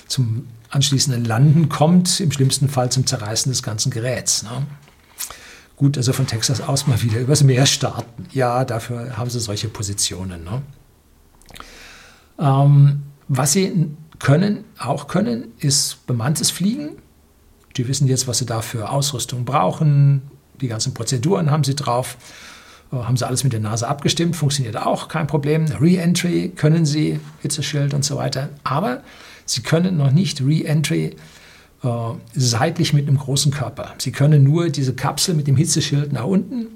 zum anschließenden Landen kommt, im schlimmsten Fall zum Zerreißen des ganzen Geräts. Ne? Gut, also von Texas aus mal wieder übers Meer starten. Ja, dafür haben sie solche Positionen. Ne? Ähm, was sie können, auch können, ist bemanntes Fliegen. Die wissen jetzt, was sie da für Ausrüstung brauchen. Die ganzen Prozeduren haben sie drauf. Äh, haben sie alles mit der Nase abgestimmt, funktioniert auch, kein Problem. Re-Entry können sie, Hitzeschild und so weiter. Aber sie können noch nicht Re-Entry äh, seitlich mit einem großen Körper. Sie können nur diese Kapsel mit dem Hitzeschild nach unten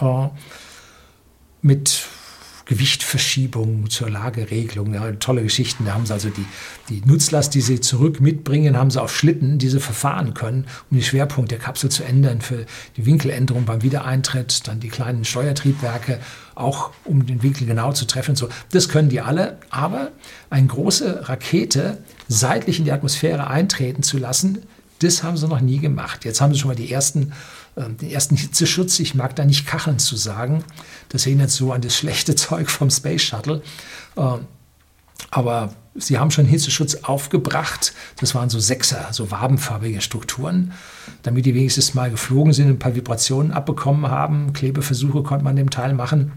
äh, mit Gewichtverschiebung zur Lageregelung. Ja, tolle Geschichten. Da haben sie also die, die Nutzlast, die sie zurück mitbringen, haben sie auf Schlitten, die sie verfahren können, um den Schwerpunkt der Kapsel zu ändern für die Winkeländerung beim Wiedereintritt, dann die kleinen Steuertriebwerke, auch um den Winkel genau zu treffen. So, das können die alle, aber eine große Rakete seitlich in die Atmosphäre eintreten zu lassen, das haben sie noch nie gemacht. Jetzt haben sie schon mal die ersten den ersten Hitzeschutz, ich mag da nicht Kacheln zu sagen, das erinnert so an das schlechte Zeug vom Space Shuttle. Ähm, aber sie haben schon Hitzeschutz aufgebracht. Das waren so Sechser, so wabenfarbige Strukturen, damit die wenigstens mal geflogen sind, und ein paar Vibrationen abbekommen haben. Klebeversuche konnte man an dem Teil machen.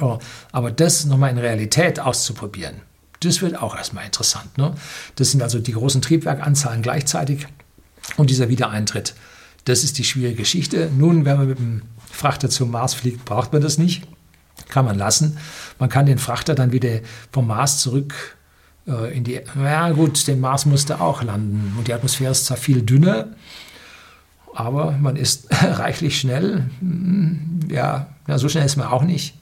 Oh, aber das nochmal in Realität auszuprobieren, das wird auch erstmal interessant. Ne? Das sind also die großen Triebwerkanzahlen gleichzeitig und dieser Wiedereintritt das ist die schwierige Geschichte. Nun, wenn man mit dem Frachter zum Mars fliegt, braucht man das nicht. Kann man lassen. Man kann den Frachter dann wieder vom Mars zurück äh, in die. Ja, gut, den Mars musste auch landen. Und die Atmosphäre ist zwar viel dünner, aber man ist reichlich schnell. Hm, ja, ja, so schnell ist man auch nicht.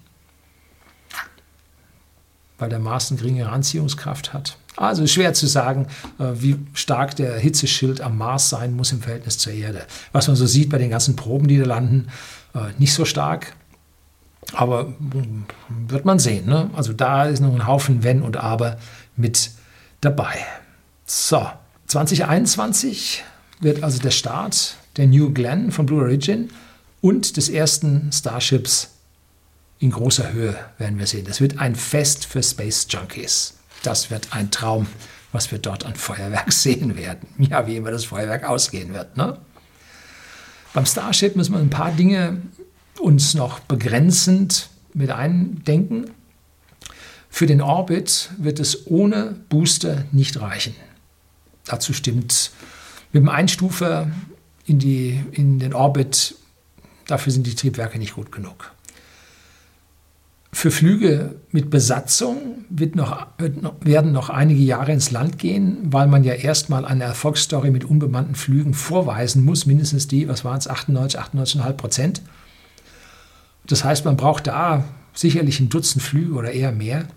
Weil der Mars eine geringere Anziehungskraft hat. Also schwer zu sagen, äh, wie stark der Hitzeschild am Mars sein muss im Verhältnis zur Erde. Was man so sieht bei den ganzen Proben, die da landen, äh, nicht so stark. Aber hm, wird man sehen. Ne? Also da ist noch ein Haufen Wenn und Aber mit dabei. So, 2021 wird also der Start der New Glenn von Blue Origin und des ersten Starships in großer Höhe werden wir sehen. Das wird ein Fest für Space Junkies. Das wird ein Traum, was wir dort an Feuerwerk sehen werden. Ja, wie immer das Feuerwerk ausgehen wird. Ne? Beim Starship müssen wir ein paar Dinge uns noch begrenzend mit eindenken. Für den Orbit wird es ohne Booster nicht reichen. Dazu stimmt mit dem Einstufer in, die, in den Orbit, dafür sind die Triebwerke nicht gut genug. Für Flüge mit Besatzung noch, werden noch einige Jahre ins Land gehen, weil man ja erstmal eine Erfolgsstory mit unbemannten Flügen vorweisen muss, mindestens die, was waren es, 98, 98,5 Prozent. Das heißt, man braucht da sicherlich ein Dutzend Flüge oder eher mehr.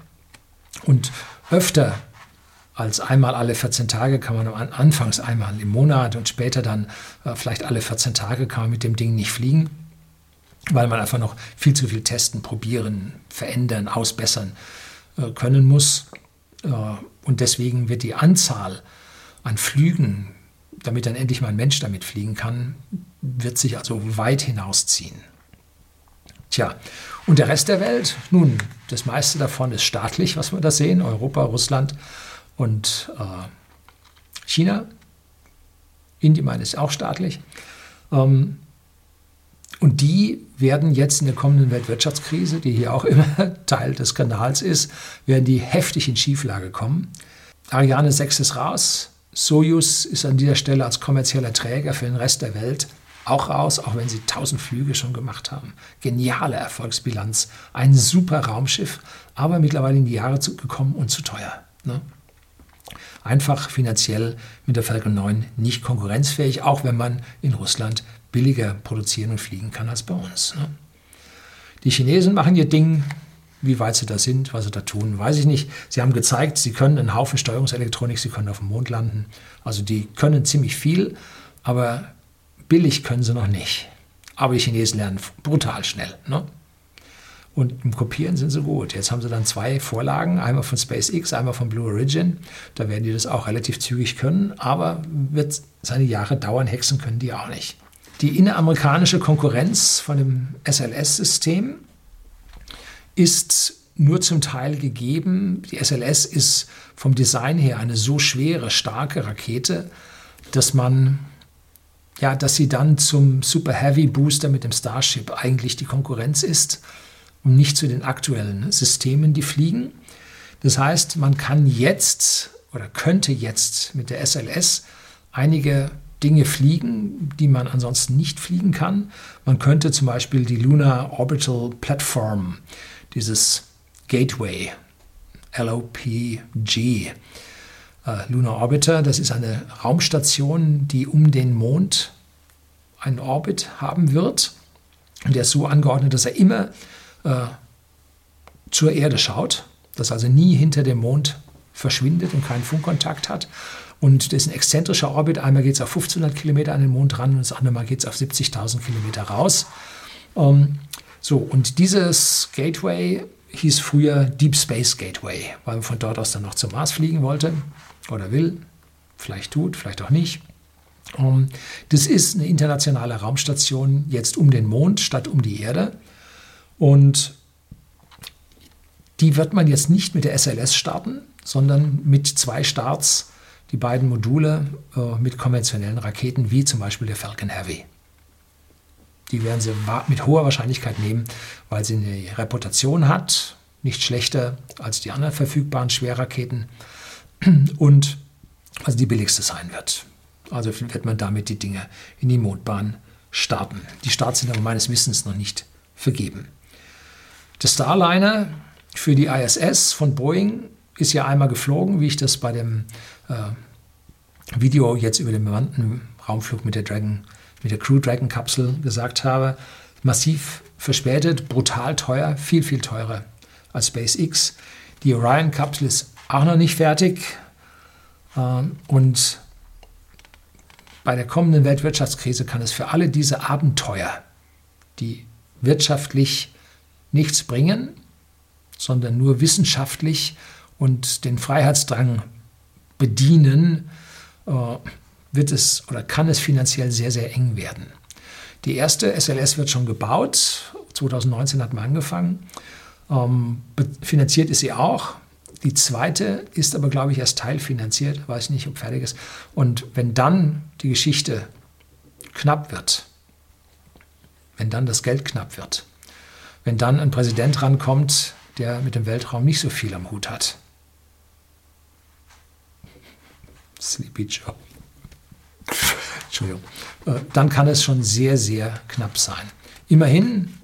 Und öfter als einmal alle 14 Tage kann man anfangs einmal im Monat und später dann äh, vielleicht alle 14 Tage kann man mit dem Ding nicht fliegen weil man einfach noch viel zu viel testen, probieren, verändern, ausbessern äh, können muss. Äh, und deswegen wird die Anzahl an Flügen, damit dann endlich mal ein Mensch damit fliegen kann, wird sich also weit hinausziehen. Tja, und der Rest der Welt? Nun, das meiste davon ist staatlich, was wir da sehen. Europa, Russland und äh, China. Indien ist auch staatlich. Ähm, und die werden jetzt in der kommenden Weltwirtschaftskrise, die hier auch immer Teil des Kanals ist, werden die heftig in Schieflage kommen. Ariane 6 ist raus. Soyuz ist an dieser Stelle als kommerzieller Träger für den Rest der Welt auch raus, auch wenn sie 1000 Flüge schon gemacht haben. Geniale Erfolgsbilanz. Ein super Raumschiff, aber mittlerweile in die Jahre gekommen und zu teuer. Ne? einfach finanziell mit der Falcon 9 nicht konkurrenzfähig, auch wenn man in Russland billiger produzieren und fliegen kann als bei uns. Ne? Die Chinesen machen ihr Ding. Wie weit sie da sind, was sie da tun, weiß ich nicht. Sie haben gezeigt, sie können einen Haufen Steuerungselektronik, sie können auf dem Mond landen. Also die können ziemlich viel, aber billig können sie noch nicht. Aber die Chinesen lernen brutal schnell. Ne? Und im Kopieren sind sie gut. Jetzt haben sie dann zwei Vorlagen, einmal von SpaceX, einmal von Blue Origin. Da werden die das auch relativ zügig können, aber wird seine Jahre dauern, hexen können die auch nicht. Die inneramerikanische Konkurrenz von dem SLS-System ist nur zum Teil gegeben. Die SLS ist vom Design her eine so schwere, starke Rakete, dass man ja, dass sie dann zum Super Heavy Booster mit dem Starship eigentlich die Konkurrenz ist und nicht zu den aktuellen Systemen, die fliegen. Das heißt, man kann jetzt oder könnte jetzt mit der SLS einige Dinge fliegen, die man ansonsten nicht fliegen kann. Man könnte zum Beispiel die Lunar Orbital Platform, dieses Gateway, LOPG, äh, Lunar Orbiter, das ist eine Raumstation, die um den Mond einen Orbit haben wird. Und der ist so angeordnet, dass er immer äh, zur Erde schaut, dass also nie hinter dem Mond verschwindet und keinen Funkkontakt hat. Und das ist ein exzentrischer Orbit. Einmal geht es auf 1500 Kilometer an den Mond ran und das andere Mal geht es auf 70.000 Kilometer raus. Ähm, so, und dieses Gateway hieß früher Deep Space Gateway, weil man von dort aus dann noch zum Mars fliegen wollte oder will. Vielleicht tut, vielleicht auch nicht. Ähm, das ist eine internationale Raumstation jetzt um den Mond statt um die Erde. Und die wird man jetzt nicht mit der SLS starten, sondern mit zwei Starts die beiden Module äh, mit konventionellen Raketen, wie zum Beispiel der Falcon Heavy. Die werden sie mit hoher Wahrscheinlichkeit nehmen, weil sie eine Reputation hat, nicht schlechter als die anderen verfügbaren Schwerraketen und also die billigste sein wird. Also wird man damit die Dinge in die Mondbahn starten. Die Starts sind aber meines Wissens noch nicht vergeben. Der Starliner für die ISS von Boeing ist ja einmal geflogen, wie ich das bei dem Video jetzt über den bemannten Raumflug mit der Dragon, mit der Crew Dragon Kapsel gesagt habe. Massiv verspätet, brutal teuer, viel, viel teurer als SpaceX. Die Orion-Kapsel ist auch noch nicht fertig. Ähm, und bei der kommenden Weltwirtschaftskrise kann es für alle diese Abenteuer, die wirtschaftlich nichts bringen, sondern nur wissenschaftlich und den Freiheitsdrang bedienen, äh, wird es oder kann es finanziell sehr, sehr eng werden. Die erste SLS wird schon gebaut, 2019 hat man angefangen, ähm, finanziert ist sie auch. Die zweite ist aber, glaube ich, erst teilfinanziert, weiß nicht, ob fertig ist. Und wenn dann die Geschichte knapp wird, wenn dann das Geld knapp wird, wenn dann ein Präsident rankommt, der mit dem Weltraum nicht so viel am Hut hat. Sleepy Joe. Entschuldigung. Äh, dann kann es schon sehr, sehr knapp sein. Immerhin,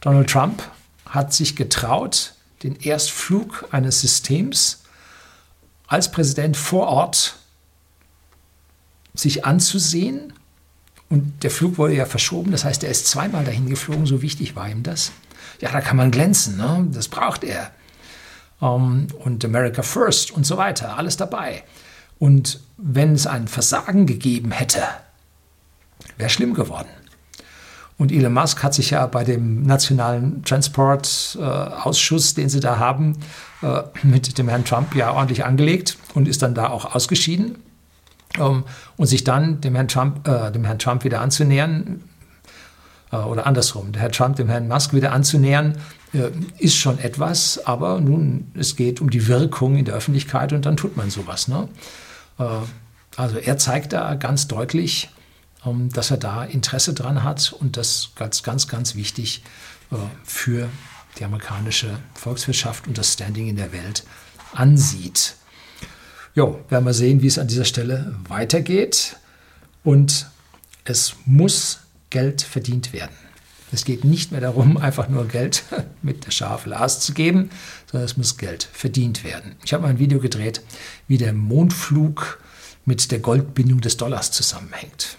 Donald Trump hat sich getraut, den Erstflug eines Systems als Präsident vor Ort sich anzusehen. Und der Flug wurde ja verschoben, das heißt, er ist zweimal dahin geflogen, so wichtig war ihm das. Ja, da kann man glänzen, ne? das braucht er. Ähm, und America First und so weiter, alles dabei. Und wenn es ein Versagen gegeben hätte, wäre schlimm geworden. Und Elon Musk hat sich ja bei dem nationalen Transportausschuss, äh, den sie da haben, äh, mit dem Herrn Trump ja ordentlich angelegt und ist dann da auch ausgeschieden. Ähm, und sich dann dem Herrn Trump, äh, dem Herrn Trump wieder anzunähern, äh, oder andersrum, der Herr Trump dem Herrn Musk wieder anzunähern, äh, ist schon etwas, aber nun, es geht um die Wirkung in der Öffentlichkeit und dann tut man sowas. Ne? Äh, also er zeigt da ganz deutlich, ähm, dass er da Interesse dran hat und das ganz, ganz, ganz wichtig äh, für die amerikanische Volkswirtschaft und das Standing in der Welt ansieht. Jo, werden wir sehen, wie es an dieser Stelle weitergeht. Und es muss Geld verdient werden. Es geht nicht mehr darum, einfach nur Geld mit der Schafe auszugeben, sondern es muss Geld verdient werden. Ich habe mal ein Video gedreht, wie der Mondflug mit der Goldbindung des Dollars zusammenhängt.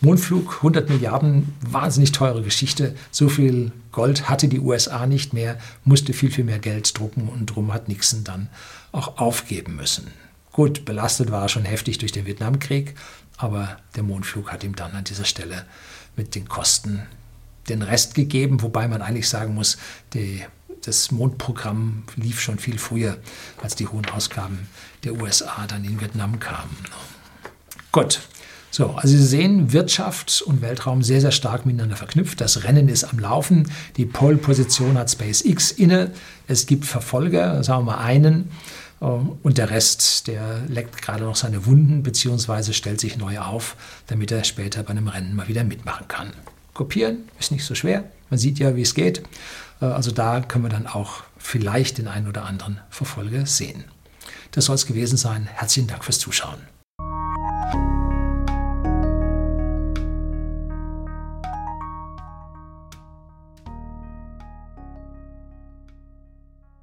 Mondflug, 100 Milliarden, wahnsinnig teure Geschichte. So viel Gold hatte die USA nicht mehr, musste viel, viel mehr Geld drucken und darum hat Nixon dann auch aufgeben müssen. Gut, belastet war er schon heftig durch den Vietnamkrieg, aber der Mondflug hat ihm dann an dieser Stelle mit den Kosten den Rest gegeben, wobei man eigentlich sagen muss, die, das Mondprogramm lief schon viel früher, als die hohen Ausgaben der USA dann in Vietnam kamen. Gut, so, also Sie sehen, Wirtschaft und Weltraum sehr, sehr stark miteinander verknüpft. Das Rennen ist am Laufen. Die Pole-Position hat SpaceX inne. Es gibt Verfolger, sagen wir mal einen. Äh, und der Rest, der leckt gerade noch seine Wunden beziehungsweise stellt sich neu auf, damit er später bei einem Rennen mal wieder mitmachen kann. Kopieren ist nicht so schwer. Man sieht ja, wie es geht. Äh, also da können wir dann auch vielleicht den einen oder anderen Verfolger sehen. Das soll es gewesen sein. Herzlichen Dank fürs Zuschauen.